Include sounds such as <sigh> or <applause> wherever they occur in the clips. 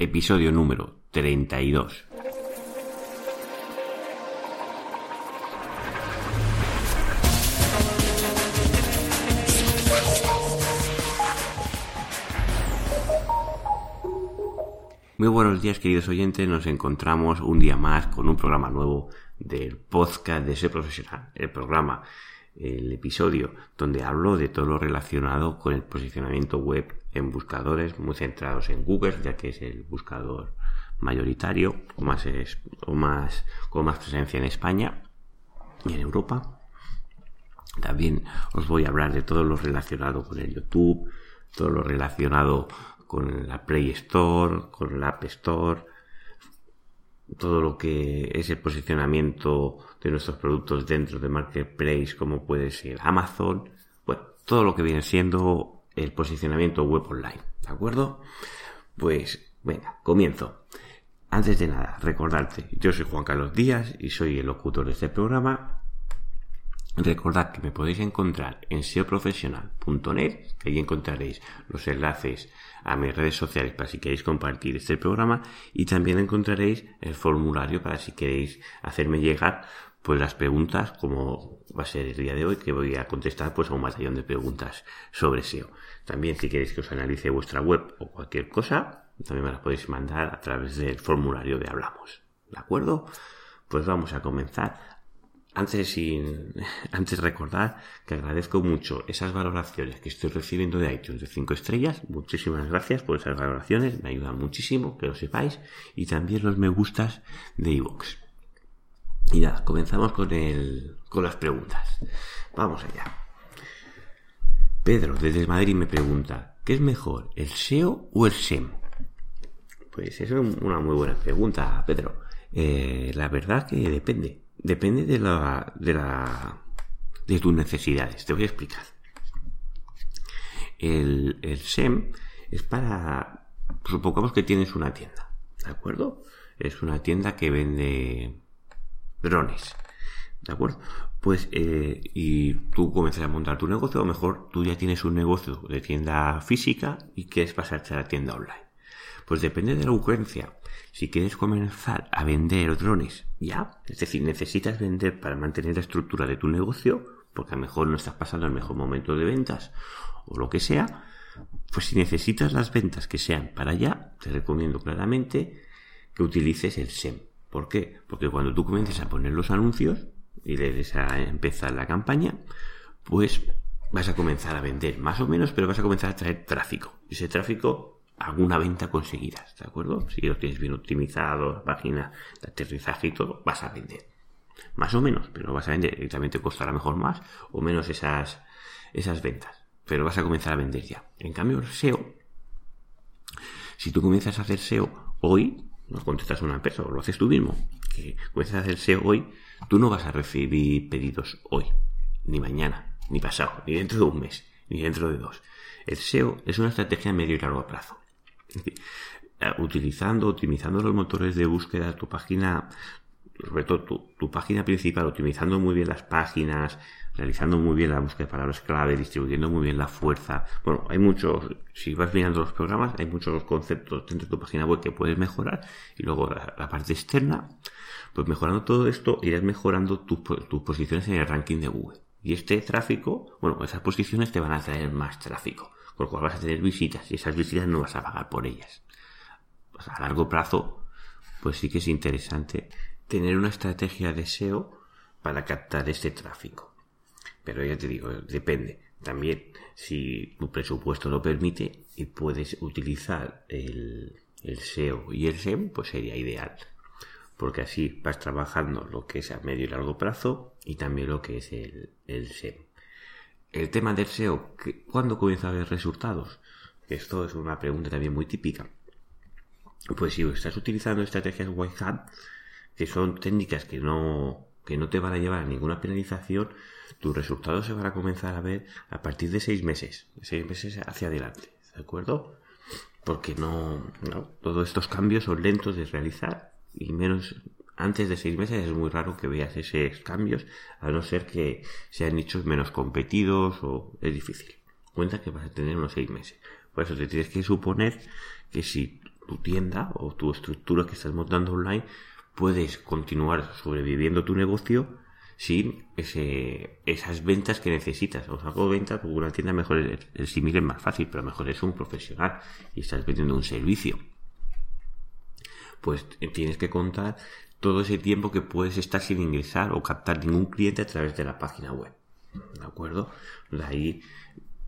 episodio número 32. Muy buenos días queridos oyentes, nos encontramos un día más con un programa nuevo del podcast de Ser Profesional, el programa, el episodio donde hablo de todo lo relacionado con el posicionamiento web en buscadores muy centrados en Google, ya que es el buscador mayoritario o más, o más con más presencia en España y en Europa. También os voy a hablar de todo lo relacionado con el YouTube, todo lo relacionado con la Play Store, con la App Store, todo lo que es el posicionamiento de nuestros productos dentro de Marketplace, como puede ser Amazon, bueno, todo lo que viene siendo el posicionamiento web online, ¿de acuerdo? Pues, venga, comienzo. Antes de nada, recordarte, yo soy Juan Carlos Díaz y soy el locutor de este programa Recordad que me podéis encontrar en seoprofesional.net, que ahí encontraréis los enlaces a mis redes sociales para si queréis compartir este programa y también encontraréis el formulario para si queréis hacerme llegar pues las preguntas como va a ser el día de hoy que voy a contestar pues a un batallón de preguntas sobre SEO. También si queréis que os analice vuestra web o cualquier cosa, también me las podéis mandar a través del formulario de Hablamos. ¿De acuerdo? Pues vamos a comenzar antes, sin, <laughs> antes recordar que agradezco mucho esas valoraciones que estoy recibiendo de iTunes de 5 estrellas. Muchísimas gracias por esas valoraciones, me ayudan muchísimo, que lo sepáis. Y también los me gustas de iVoox. Y nada, comenzamos con, el, con las preguntas. Vamos allá. Pedro, desde Madrid, me pregunta, ¿qué es mejor, el SEO o el SEM? Pues eso es una muy buena pregunta, Pedro. Eh, la verdad que depende depende de la, de la, de tus necesidades. Te voy a explicar. El, el SEM es para, supongamos que tienes una tienda, ¿de acuerdo? Es una tienda que vende drones, ¿de acuerdo? Pues, eh, y tú comienzas a montar tu negocio, o mejor tú ya tienes un negocio de tienda física y quieres pasarte a la tienda online. Pues depende de la urgencia. Si quieres comenzar a vender drones ya, es decir, necesitas vender para mantener la estructura de tu negocio, porque a lo mejor no estás pasando el mejor momento de ventas o lo que sea, pues si necesitas las ventas que sean para allá, te recomiendo claramente que utilices el SEM. ¿Por qué? Porque cuando tú comiences a poner los anuncios y le a empezar la campaña, pues vas a comenzar a vender más o menos, pero vas a comenzar a traer tráfico. Ese tráfico alguna venta conseguida, ¿de acuerdo? Si lo tienes bien optimizado, la página de aterrizaje y todo, vas a vender. Más o menos, pero vas a vender. Y también te costará mejor más o menos esas, esas ventas. Pero vas a comenzar a vender ya. En cambio, el SEO, si tú comienzas a hacer SEO hoy, no contestas a una empresa o lo haces tú mismo, que comienzas a hacer SEO hoy, tú no vas a recibir pedidos hoy, ni mañana, ni pasado, ni dentro de un mes, ni dentro de dos. El SEO es una estrategia a medio y largo plazo. Eh, utilizando, optimizando los motores de búsqueda, tu página, sobre todo tu, página principal, optimizando muy bien las páginas, realizando muy bien la búsqueda de palabras clave, distribuyendo muy bien la fuerza. Bueno, hay muchos, si vas mirando los programas, hay muchos conceptos dentro de tu página web que puedes mejorar y luego la, parte externa, pues mejorando todo esto irás mejorando tus posiciones en el ranking de Google. Y este tráfico, bueno, esas posiciones te van a traer más tráfico por lo cual vas a tener visitas y esas visitas no vas a pagar por ellas. Pues a largo plazo, pues sí que es interesante tener una estrategia de SEO para captar este tráfico. Pero ya te digo, depende. También si tu presupuesto lo permite y puedes utilizar el, SEO y el SEM, pues sería ideal. Porque así vas trabajando lo que es a medio y largo plazo y también lo que es el, el SEM el tema del SEO, ¿cuándo comienza a haber resultados? Esto es una pregunta también muy típica. Pues si estás utilizando estrategias white hat, que son técnicas que no, que no te van a llevar a ninguna penalización, tus resultados se van a comenzar a ver a partir de seis meses, seis meses hacia adelante, ¿de acuerdo? Porque no, no, todos estos cambios son lentos de realizar y menos antes de seis meses es muy raro que veas esos cambios, a no ser que sean nichos menos competidos o es difícil. Cuenta que vas a tener unos seis meses. Por eso te tienes que suponer que si tu tienda o tu estructura que estás montando online, puedes continuar sobreviviendo tu negocio sin ese, esas ventas que necesitas. O hago ventas porque una tienda mejor el, el símil es más fácil, pero mejor es un profesional y estás vendiendo un servicio. Pues tienes que contar todo ese tiempo que puedes estar sin ingresar o captar ningún cliente a través de la página web. ¿De acuerdo? De ahí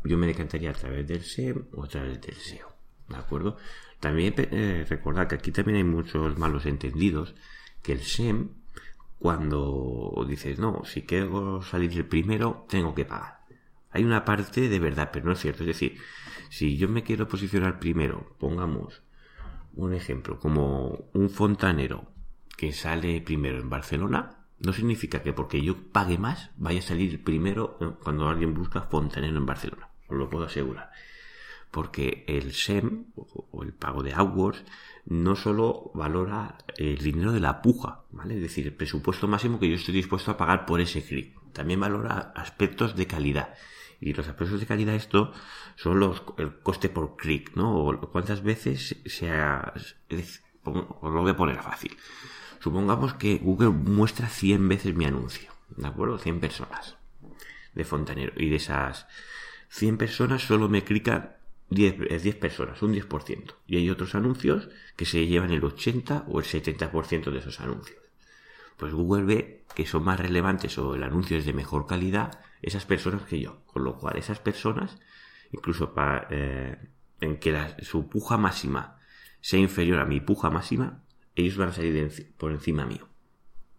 yo me decantaría a través del SEM o a través del SEO. ¿De acuerdo? También eh, recordar que aquí también hay muchos malos entendidos, que el SEM, cuando dices, no, si quiero salir el primero, tengo que pagar. Hay una parte de verdad, pero no es cierto. Es decir, si yo me quiero posicionar primero, pongamos un ejemplo, como un fontanero que sale primero en Barcelona, no significa que porque yo pague más vaya a salir primero cuando alguien busca fontanero en Barcelona. Os lo puedo asegurar. Porque el SEM o el pago de AdWords no solo valora el dinero de la puja, ¿vale? Es decir, el presupuesto máximo que yo estoy dispuesto a pagar por ese clic. También valora aspectos de calidad. Y los aspectos de calidad esto son los, el coste por clic, ¿no? O cuántas veces se ha, os lo voy a poner fácil. Supongamos que Google muestra 100 veces mi anuncio, ¿de acuerdo? 100 personas de fontanero. Y de esas 100 personas solo me clican 10, 10 personas, un 10%. Y hay otros anuncios que se llevan el 80 o el 70% de esos anuncios. Pues Google ve que son más relevantes o el anuncio es de mejor calidad esas personas que yo. Con lo cual esas personas, incluso para, eh, en que su puja máxima sea inferior a mi puja máxima, ellos van a salir por encima mío.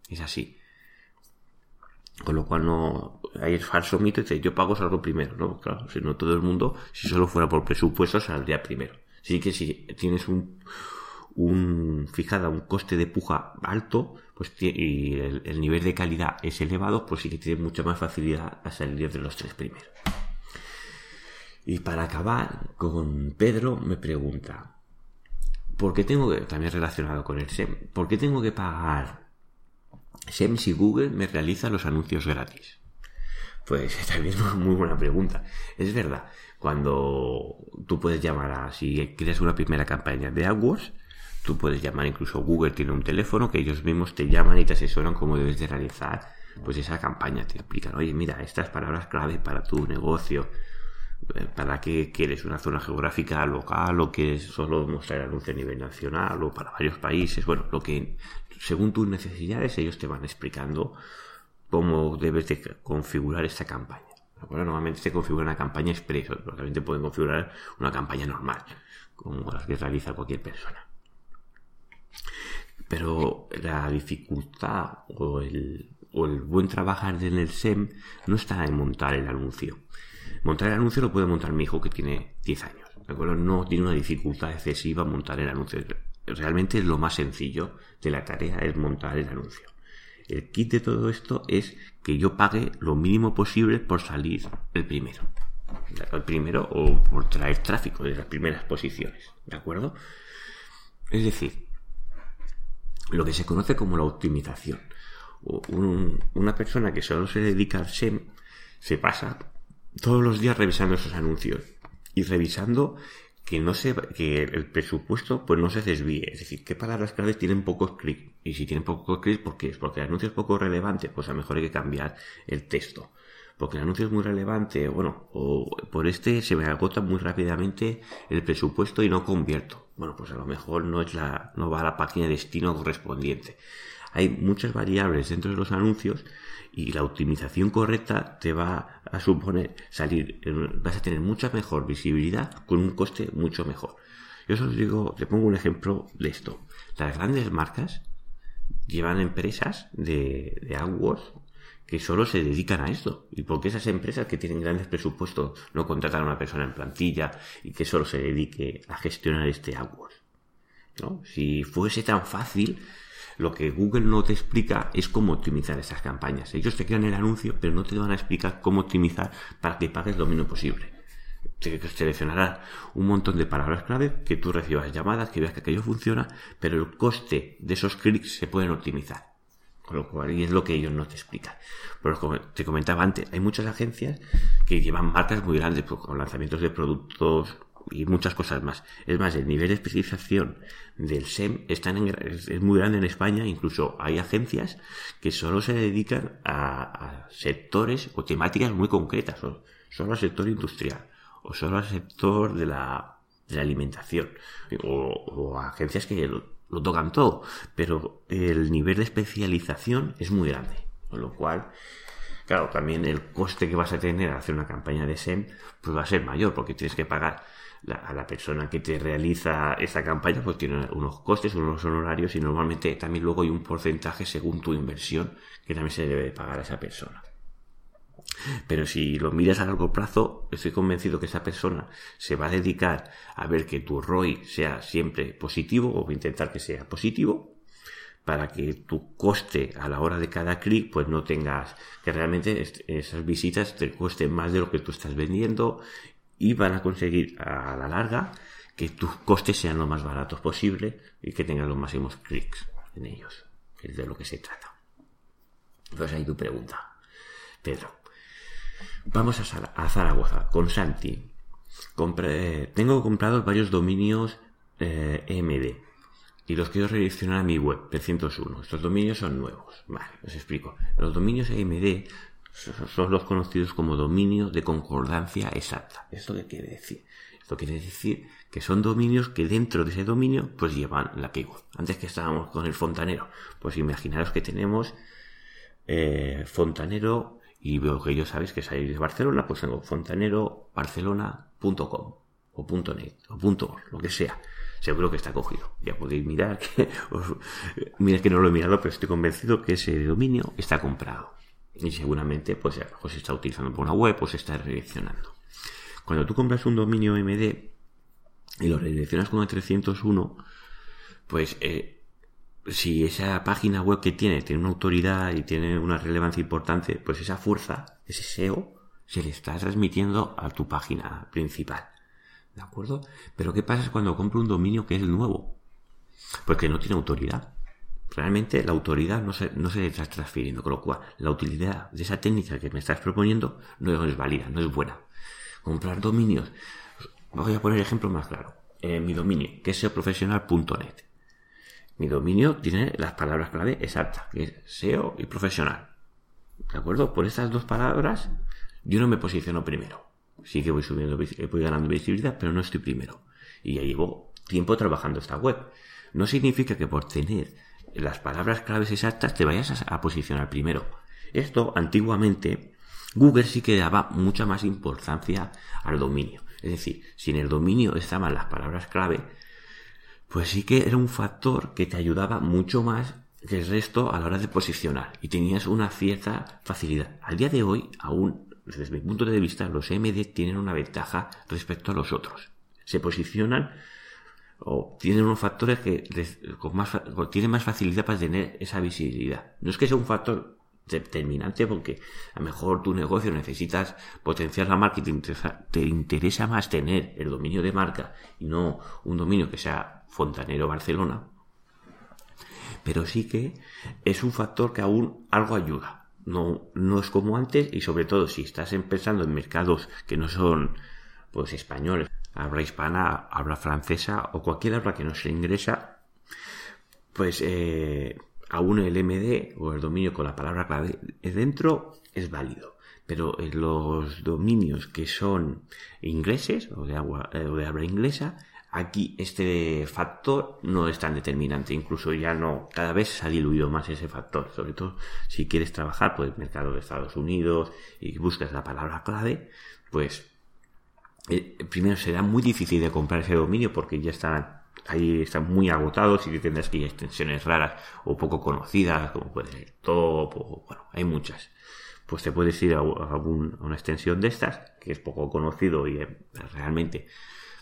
Es así. Con lo cual no hay el falso mito de yo pago salgo primero, ¿no? Claro, si no todo el mundo, si solo fuera por presupuesto, saldría primero. Así que si tienes un, un fijada un coste de puja alto, pues y el, nivel de calidad es elevado, pues sí que tienes mucha más facilidad a salir de los tres primeros. Y para acabar con Pedro me pregunta, ¿Por qué tengo que, también relacionado con el SEM, ¿por qué tengo que pagar SEM si Google me realiza los anuncios gratis? Pues <laughs> también es una muy buena pregunta. Es verdad, cuando tú puedes llamar a, si quieres una primera campaña de AdWords, tú puedes llamar, incluso Google tiene un teléfono que ellos mismos te llaman y te asesoran cómo debes de realizar pues esa campaña, te explican, oye, mira, estas palabras clave para tu negocio, ¿Para qué quieres una zona geográfica local o quieres solo mostrar anuncio a nivel nacional o para varios países? Bueno, lo que según tus necesidades ellos te van explicando cómo debes de configurar esta campaña. Normalmente se configura una campaña express, pero también te pueden configurar una campaña normal, como las que realiza cualquier persona. Pero la dificultad o el, o el buen trabajar en el SEM no está en montar el anuncio Montar el anuncio lo puede montar mi hijo que tiene 10 años. ¿De acuerdo? No tiene una dificultad excesiva montar el anuncio. Realmente lo más sencillo de la tarea es montar el anuncio. El kit de todo esto es que yo pague lo mínimo posible por salir el primero. El primero o por traer tráfico de las primeras posiciones. ¿De acuerdo? Es decir, lo que se conoce como la optimización. una persona que solo se dedica al SEM se pasa todos los días revisando esos anuncios y revisando que no se que el presupuesto pues no se desvíe. Es decir qué palabras claves tienen pocos clics y si tienen pocos clics ¿por qué es porque el anuncio es poco relevante pues a lo mejor hay que cambiar el texto. Porque el anuncio es muy relevante bueno o por este se me agota muy rápidamente el presupuesto y no convierto. Bueno pues a lo mejor no es la no va a la página de destino correspondiente. Hay muchas variables dentro de los anuncios y la optimización correcta te va a suponer salir, vas a tener mucha mejor visibilidad con un coste mucho mejor. Yo os digo, te pongo un ejemplo de esto. Las grandes marcas llevan empresas de, de AdWords que solo se dedican a esto. ¿Y porque esas empresas que tienen grandes presupuestos no contratan a una persona en plantilla y que solo se dedique a gestionar este AdWords? ¿No? Si fuese tan fácil, lo que Google no te explica es cómo optimizar esas campañas. Ellos te crean el anuncio, pero no te van a explicar cómo optimizar para que pagues lo mínimo posible. Te seleccionará un montón de palabras clave, que tú recibas llamadas, que veas que aquello funciona, pero el coste de esos clics se pueden optimizar. Con lo cual, y es lo que ellos no te explican. Pero como te comentaba antes, hay muchas agencias que llevan marcas muy grandes, pues, con lanzamientos de productos y muchas cosas más. Es más, el nivel de especialización del SEM está en, es, muy grande en España, incluso hay agencias que solo se dedican a, sectores o temáticas muy concretas, solo al sector industrial, o solo al sector de la, de la alimentación, o, agencias que lo, lo tocan todo, pero el nivel de especialización es muy grande, con lo cual Claro, también el coste que vas a tener al hacer una campaña de SEM pues va a ser mayor porque tienes que pagar a la persona que te realiza esa campaña pues tiene unos costes, unos honorarios y normalmente también luego hay un porcentaje según tu inversión que también se debe pagar a esa persona. Pero si lo miras a largo plazo, estoy convencido que esa persona se va a dedicar a ver que tu ROI sea siempre positivo o intentar que sea positivo para que tu coste a la hora de cada clic pues no tengas que realmente esas visitas te cuesten más de lo que tú estás vendiendo y van a conseguir a la larga que tus costes sean lo más baratos posible y que tengas los máximos clics en ellos, es de lo que se trata. Entonces ahí tu pregunta, Pedro. Vamos a, Zaragoza con Santi. tengo comprados varios dominios eh, MD y los quiero redireccionar a mi web, 301. Estos dominios son nuevos. Vale, os explico. Los dominios AMD son los conocidos como dominios de concordancia exacta. ¿Esto qué quiere decir? Esto quiere decir que son dominios que dentro de ese dominio pues llevan la keyword. Antes que estábamos con el fontanero, pues imaginaros que tenemos eh, fontanero y veo que yo sabéis que salís de Barcelona, pues tengo fontanerobarcelona.com o .net o .org, lo que sea seguro que está cogido. Ya podéis mirar que, <laughs> mira que no lo he mirado, pero estoy convencido que ese dominio está comprado. Y seguramente, pues, se está utilizando por una web o se está redireccionando. Cuando tú compras un dominio MD y lo redireccionas con el 301, pues, eh, si esa página web que tiene tiene una autoridad y tiene una relevancia importante, pues esa fuerza, ese SEO, se le está transmitiendo a tu página principal. ¿De acuerdo? Pero ¿qué pasa cuando compro un dominio que es nuevo? Pues que no tiene autoridad. Realmente la autoridad no se, no está transfiriendo, con lo cual la utilidad de esa técnica que me estás proponiendo no es válida, no es buena. Comprar dominios. Voy a poner ejemplo más claro. Eh, mi dominio, que es seoprofesional.net. Mi dominio tiene las palabras clave exactas, que es SEO y profesional. ¿De acuerdo? Por estas dos palabras, yo no me posiciono primero. Sí que voy subiendo, voy ganando visibilidad, pero no estoy primero. Y ya llevo tiempo trabajando esta web. No significa que por tener las palabras claves exactas te vayas a, posicionar primero. Esto antiguamente Google sí que daba mucha más importancia al dominio. Es decir, si en el dominio estaban las palabras clave, pues sí que era un factor que te ayudaba mucho más que el resto a la hora de posicionar y tenías una cierta facilidad. Al día de hoy aún desde mi punto de vista, los MD tienen una ventaja respecto a los otros. Se posicionan o tienen unos factores que con más, tienen más facilidad para tener esa visibilidad. No es que sea un factor determinante porque a lo mejor tu negocio necesitas potenciar la marca y te interesa, más tener el dominio de marca y no un dominio que sea Fontanero Barcelona. Pero sí que es un factor que aún algo ayuda no, no es como antes y sobre todo si estás empezando en mercados que no son pues españoles, habla hispana, habla francesa o cualquier habla que no se ingresa, pues eh, aún el MD o el dominio con la palabra clave dentro es válido. Pero en los dominios que son ingleses o de, agua, eh, o de habla inglesa, Aquí este factor no es tan determinante, incluso ya no, cada vez se ha diluido más ese factor, sobre todo si quieres trabajar por el mercado de Estados Unidos y buscas la palabra clave, pues eh, primero será muy difícil de comprar ese dominio porque ya están ahí están muy agotados y tendrás que a extensiones raras o poco conocidas, como puede ser Top, o bueno, hay muchas. Pues te puedes ir a, una extensión de estas, que es poco conocido y eh, realmente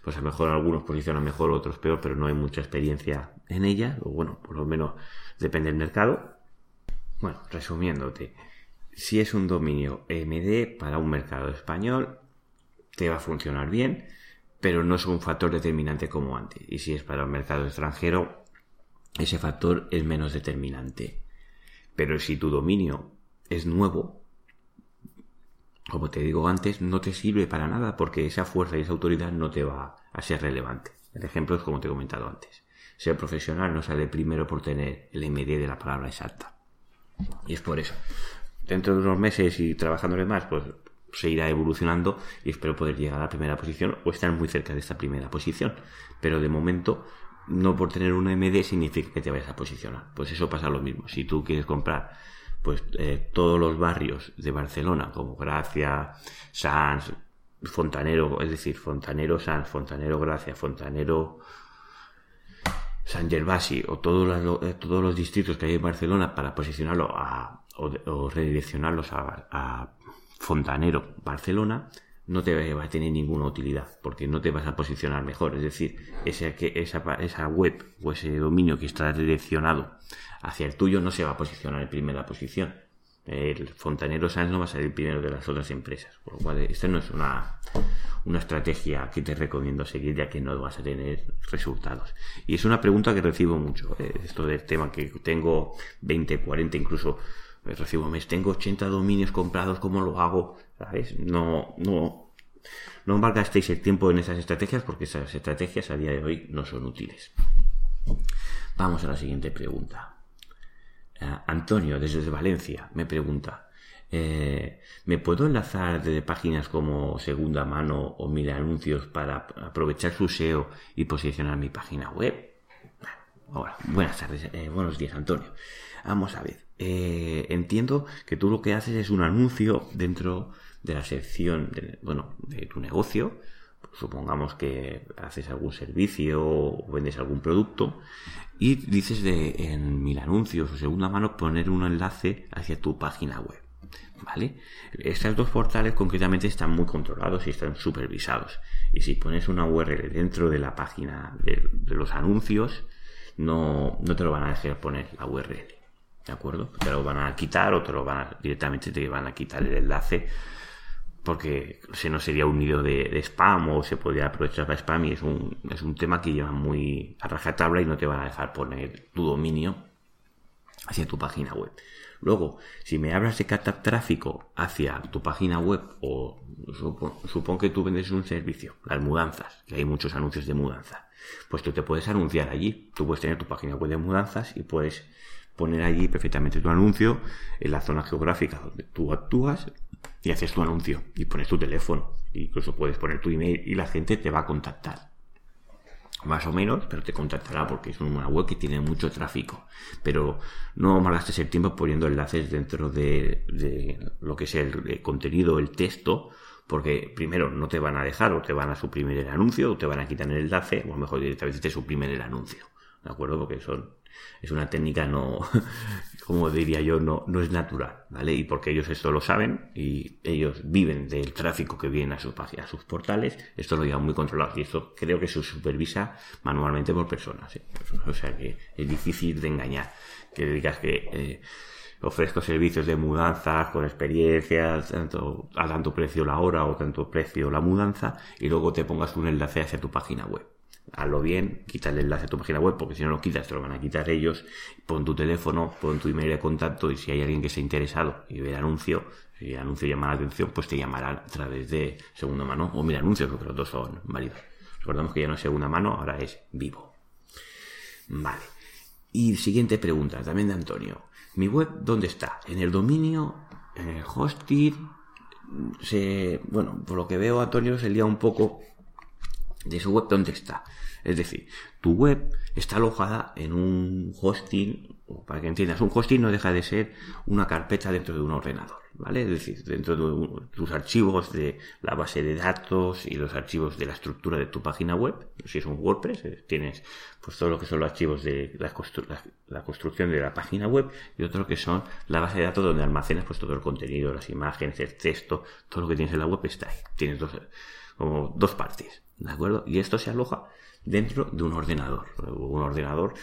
pues a lo mejor algunos posicionan mejor, otros peor, pero no hay mucha experiencia en ella, o bueno, por lo menos depende del mercado. Bueno, resumiéndote, si es un dominio MD para un mercado español, te va a funcionar bien, pero no es un factor determinante como antes. Y si es para un mercado extranjero, ese factor es menos determinante. Pero si tu dominio es nuevo, como te digo antes, no te sirve para nada porque esa fuerza y esa autoridad no te va a ser relevante. El ejemplo es como te he comentado antes. Ser profesional no sale primero por tener el MD de la palabra exacta. Y es por eso. Dentro de unos meses y trabajándole más, pues se irá evolucionando y espero poder llegar a la primera posición o estar muy cerca de esta primera posición. Pero de momento, no por tener un MD significa que te vayas a posicionar. Pues eso pasa lo mismo. Si tú quieres comprar pues eh, todos los barrios de Barcelona, como Gracia, Sans, Fontanero, es decir, Fontanero Sans, Fontanero Gracia, Fontanero San Gervasi o todos los, eh, todos los distritos que hay en Barcelona para posicionarlo o, redireccionarlos a Fontanero Barcelona, no te va a tener ninguna utilidad, porque no te vas a posicionar mejor. Es decir, esa, esa, esa web o ese dominio que está direccionado hacia el tuyo no se va a posicionar en primera posición. El fontanero Sans no va a salir primero de las otras empresas. Por lo cual, esta no es una, una estrategia que te recomiendo seguir, ya que no vas a tener resultados. Y es una pregunta que recibo mucho. Eh, esto del tema que tengo 20, 40, incluso recibo mes, tengo 80 dominios comprados, ¿cómo lo hago? ¿Sabes? No, no, no malgastéis el tiempo en esas estrategias porque esas estrategias a día de hoy no son útiles. Vamos a la siguiente pregunta. Eh, Antonio, desde Valencia, me pregunta, eh, ¿me puedo enlazar desde páginas como Segunda Mano o Mil Anuncios para aprovechar su SEO y posicionar mi página web? Hola, buenas tardes, eh, buenos días, Antonio. Vamos a ver, eh, entiendo que tú lo que haces es un anuncio dentro de la sección, de, bueno, de tu negocio. Supongamos que haces algún servicio o vendes algún producto y dices de en mil anuncios o segunda mano poner un enlace hacia tu página web. ¿Vale? Estos dos portales concretamente están muy controlados y están supervisados. Y si pones una URL dentro de la página de, los anuncios, no, no te lo van a dejar poner la URL. ¿De acuerdo? Te lo van a quitar o te lo van a, directamente te van a quitar el enlace porque si no sería un nido de, spam o se podría aprovechar para spam y es un, es un tema que lleva muy a rajatabla y no te van a dejar poner tu dominio hacia tu página web. Luego, si me hablas de captar tráfico hacia tu página web o supongo que tú vendes un servicio, las mudanzas, que hay muchos anuncios de mudanza, pues tú te puedes anunciar allí. Tú puedes tener tu página web de mudanzas y puedes poner allí perfectamente tu anuncio en la zona geográfica donde tú actúas y haces tu anuncio y pones tu teléfono. Incluso puedes poner tu email y la gente te va a contactar. Más o menos, pero te contactará porque es una web que tiene mucho tráfico. Pero no malgastes el tiempo poniendo enlaces dentro de, lo que es el, contenido, el texto, porque primero no te van a dejar o te van a suprimir el anuncio o te van a quitar el enlace o mejor directamente te suprimen el anuncio. ¿De acuerdo? Porque son es una técnica no, <laughs> como diría yo, no, no es natural, ¿vale? Y porque ellos esto lo saben y ellos viven del tráfico que viene a sus, a sus portales, esto lo llevan muy controlado y esto creo que se supervisa manualmente por personas, ¿eh? O sea que es difícil de engañar, que digas que eh, ofrezco servicios de mudanza con experiencia, tanto, a tanto precio la hora o tanto precio la mudanza y luego te pongas un enlace hacia tu página web hazlo bien, quita el enlace a tu página web, porque si no lo quitas te lo van a quitar ellos, pon tu teléfono, pon tu email de contacto y si hay alguien que esté interesado y ve el anuncio, si el anuncio llama la atención, pues te llamará a través de segunda mano o mira anuncios, porque los dos son válidos. Recordamos que ya no es segunda mano, ahora es vivo. Vale. Y siguiente pregunta, también de Antonio. ¿Mi web dónde está? ¿En el dominio? ¿En el hosting? Bueno, por lo que veo, Antonio se lía un poco de su web dónde está. Es decir, tu web está alojada en un hosting, para que entiendas, un hosting no deja de ser una carpeta dentro de un ordenador, ¿vale? Es decir, dentro de tus archivos de la base de datos y los archivos de la estructura de tu página web, si es un WordPress, eh, tienes pues todo lo que son los archivos de la, construcción de la página web y otro que son la base de datos donde almacenas pues todo el contenido, las imágenes, el texto, todo lo que tienes en la web está ahí. Tienes dos, como dos partes. ¿De acuerdo? Y esto se aloja dentro de un ordenador. Un ordenador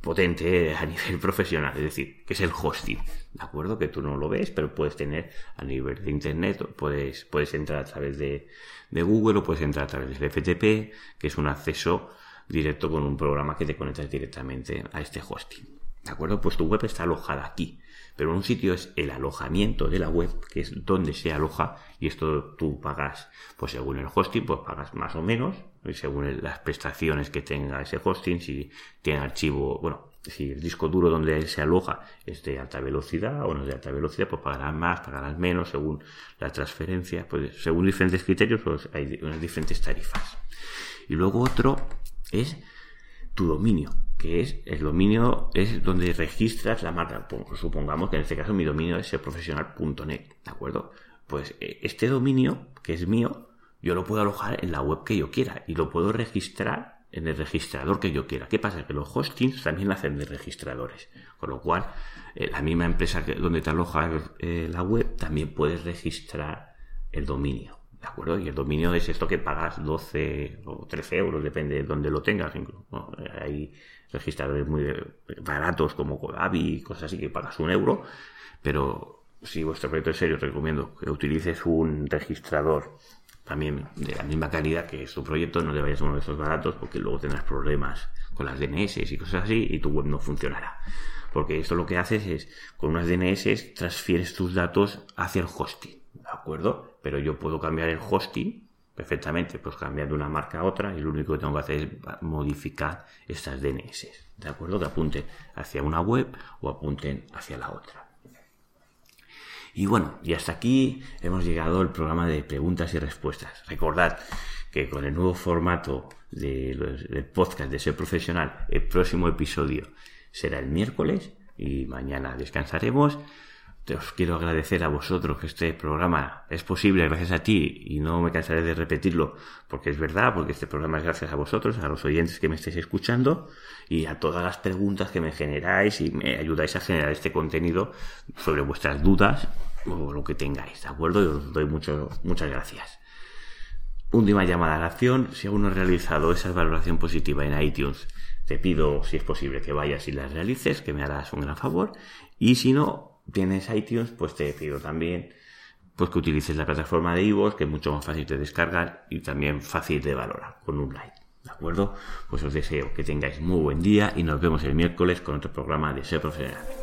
potente a <laughs> nivel profesional, es decir, que es el hosting. ¿De acuerdo? Que tú no lo ves, pero puedes tener a nivel de internet, puedes, puedes entrar a través de, de Google o puedes entrar a través del FTP, que es un acceso directo con un programa que te conectas directamente a este hosting. ¿De acuerdo? Pues tu web está alojada aquí. Pero un sitio es el alojamiento de la web, que es donde se aloja, y esto tú pagas, pues según el hosting, pues pagas más o menos, y según las prestaciones que tenga ese hosting, si tiene archivo, bueno, si el disco duro donde se aloja es de alta velocidad o no es de alta velocidad, pues pagarás más, pagarás menos según la transferencia, pues según diferentes criterios, pues hay unas diferentes tarifas. Y luego otro es tu dominio, que es el dominio es donde registras la marca. Supongamos que en este caso mi dominio es profesional.net, ¿de acuerdo? Pues eh, este dominio, que es mío, yo lo puedo alojar en la web que yo quiera y lo puedo registrar en el registrador que yo quiera. ¿Qué pasa? Que los hostings también hacen de registradores. Con lo cual, eh, la misma empresa donde te aloja eh, la web también puedes registrar el dominio. ¿De acuerdo? Y el dominio es esto que pagas 12 o 13 euros, depende de dónde lo tengas. hay registradores muy baratos como Codavi y cosas así que pagas un euro. Pero si vuestro proyecto es serio, te recomiendo que utilices un registrador también de la misma calidad que su proyecto, no le vayas a uno de esos baratos porque luego tendrás problemas con las DNS y cosas así y tu web no funcionará. Porque esto lo que haces es, con unas DNS transfieres tus datos hacia el hosting, ¿de acuerdo? Pero yo puedo cambiar el hosting perfectamente, pues cambiar de una marca a otra y lo único que tengo que hacer es modificar estas DNS, ¿de acuerdo? Que apunten hacia una web o apunten hacia la otra. Y bueno, y hasta aquí hemos llegado al programa de preguntas y respuestas. Recordad que con el nuevo formato del podcast de Ser Profesional, el próximo episodio será el miércoles y mañana descansaremos. Te os quiero agradecer a vosotros que este programa es posible gracias a ti y no me cansaré de repetirlo porque es verdad, porque este programa es gracias a vosotros, a los oyentes que me estáis escuchando y a todas las preguntas que me generáis y me ayudáis a generar este contenido sobre vuestras dudas o lo que tengáis, ¿de acuerdo? Y os doy mucho, muchas gracias. Última llamada a la acción, si aún no has realizado esa valoración positiva en iTunes, te pido, si es posible, que vayas y las realices, que me harás un gran favor. Y si no tienes iTunes, pues te pido también pues que utilices la plataforma de iVoox, que es mucho más fácil de descargar y también fácil de valorar, con un like. ¿De acuerdo? Pues os deseo que tengáis muy buen día y nos vemos el miércoles con otro programa de Ser Profesional.